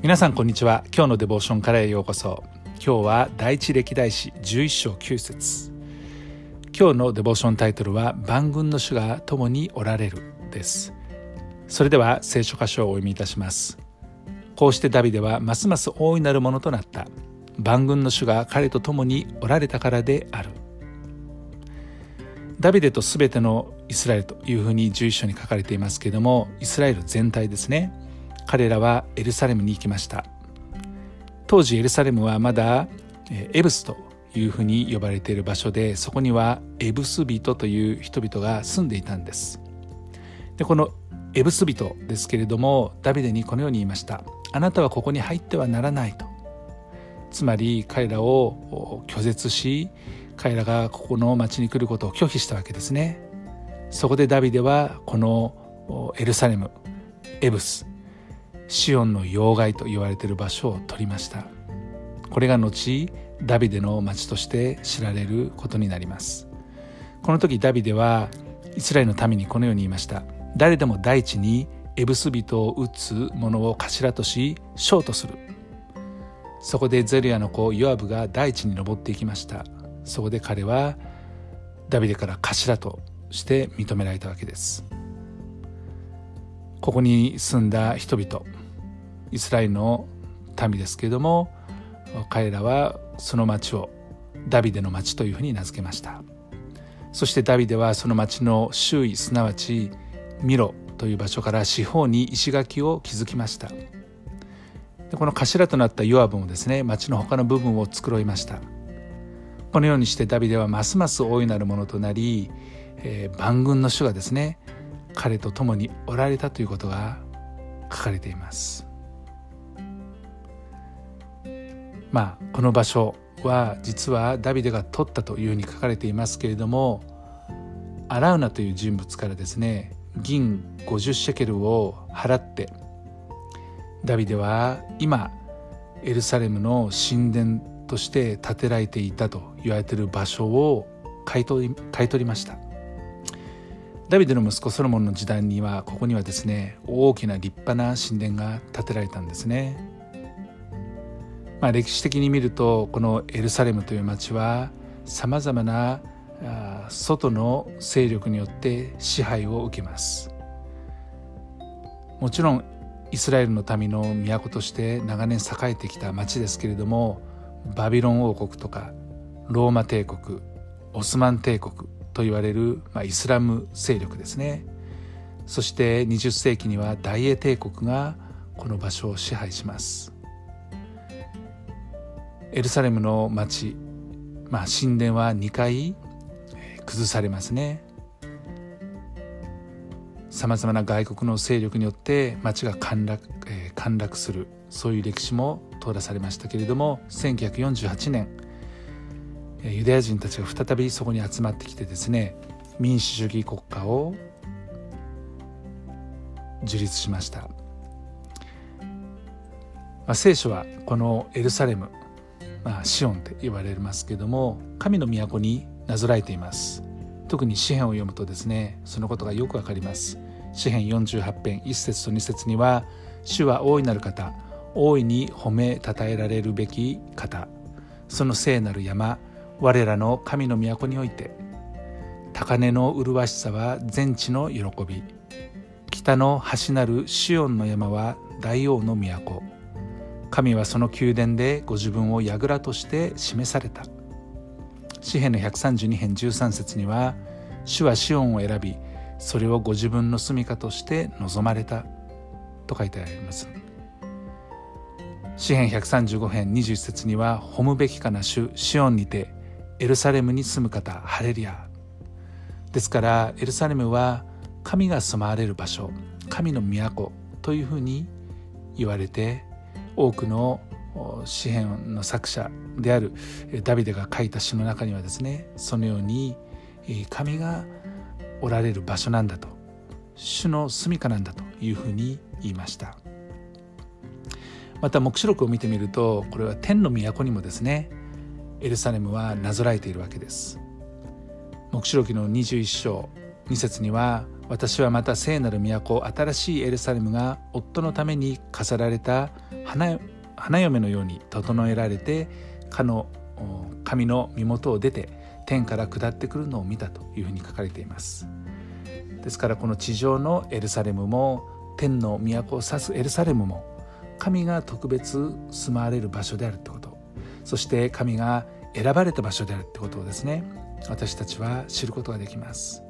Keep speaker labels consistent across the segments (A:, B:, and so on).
A: 皆さんこんにちは。今日のデボーションからへようこそ。今日は第一歴代史11章9節。今日のデボーションタイトルは万軍の主が共におられるです。それでは聖書箇所をお読みいたします。こうしてダビデはますます大いなるものとなった。万軍の主が彼と共におられたからである。ダビデとすべてのイスラエルというふうに11章に書かれていますけれどもイスラエル全体ですね。彼らはエルサレムに行きました。当時エルサレムはまだエブスというふうに呼ばれている場所でそこにはエブス人という人々が住んでいたんです。でこのエブス人ですけれどもダビデにこのように言いました。あなたはここに入ってはならないと。つまり彼らを拒絶し彼らがここの町に来ることを拒否したわけですね。そこでダビデはこのエルサレムエブスシオンの要害と言われている場所を取りました。これが後ダビデの町として知られることになります。この時ダビデはイスラエルの民にこのように言いました。誰でも大地にエブス人を撃つ者を頭とし将とする。そこでゼルヤの子ヨアブが大地に登っていきました。そこで彼はダビデから頭として認められたわけです。ここに住んだ人々。イスラエルの民ですけれども彼らはその町をダビデの町というふうに名付けました。そしてダビデはその町の周囲すなわちミロという場所から四方に石垣を築きました。でこの頭となったヨアブもですね町の他の部分を繕いました。このようにしてダビデはますます大いなるものとなり、えー、万軍の主がですね彼と共におられたということが書かれています。まあこの場所は実はダビデが取ったというふうに書かれていますけれどもアラウナという人物からですね銀50シェケルを払ってダビデは今エルサレムの神殿として建てられていたと言われている場所を買い取り買い取りました。ダビデの息子ソロモンの時代にはここにはですね大きな立派な神殿が建てられたんですね。まあ、歴史的に見るとこのエルサレムという町はさまざまな外の勢力によって支配を受けます。もちろんイスラエルの民の都として長年栄えてきた町ですけれどもバビロン王国とかローマ帝国オスマン帝国と言われる、まあ、イスラム勢力ですね。そして20世紀には大英帝国がこの場所を支配します。エルサレムの町、まあ、神殿は2回崩されますね。さまざまな外国の勢力によって町が陥落,、えー、陥落するそういう歴史も通らされましたけれども1948年ユダヤ人たちが再びそこに集まってきてですね民主主義国家を樹立しました、まあ、聖書はこのエルサレムまあ、シオンって言われますけども神の都になぞらえています。特に詩篇を読むとですねそのことがよくわかります。詩篇48編1節と2節には主は大いなる方大いに褒めたたえられるべき方。その聖なる山我らの神の都において高根の麗しさは全地の喜び。北の端なるシオンの山は大王の都。神はその宮殿でご自分を櫓として示された。詩篇の132編13節には主はシオンを選びそれをご自分の住処として望まれた。と書いてあります。詩篇135編21節には褒むべきかな主シオンにてエルサレムに住む方ハレリア。ですからエルサレムは神が住まわれる場所神の都というふうに言われて多くの詩篇の作者であるダビデが書いた詩の中にはですねそのように神がおられる場所なんだと主の住処なんだというふうに言いました。また黙示録を見てみるとこれは天の都にもですねエルサレムはなぞらえているわけです。黙示録の21章2節には私はまた聖なる都新しいエルサレムが夫のために飾られた花花嫁のように整えられてかの神の身元を出て天から下ってくるのを見たというふうに書かれています。ですからこの地上のエルサレムも天の都を指すエルサレムも神が特別住まわれる場所であるってこと。そして神が選ばれた場所であるってことをですね私たちは知ることができます。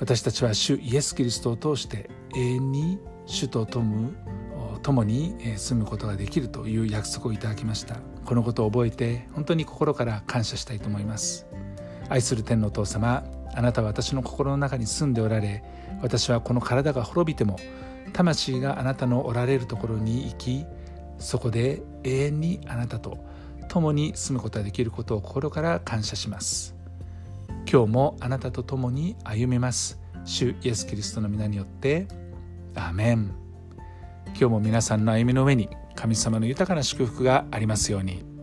A: 私たちは主イエス・キリストを通して永遠に主と共共に住むことができるという約束をいただきました。このことを覚えて本当に心から感謝したいと思います。愛する天のお父様あなたは私の心の中に住んでおられ私はこの体が滅びても魂があなたのおられるところに行きそこで永遠にあなたと共に住むことができることを心から感謝します。今日もあなたと共に歩めます主イエス・キリストの皆によってアーメン今日も皆さんの歩みの上に神様の豊かな祝福がありますように。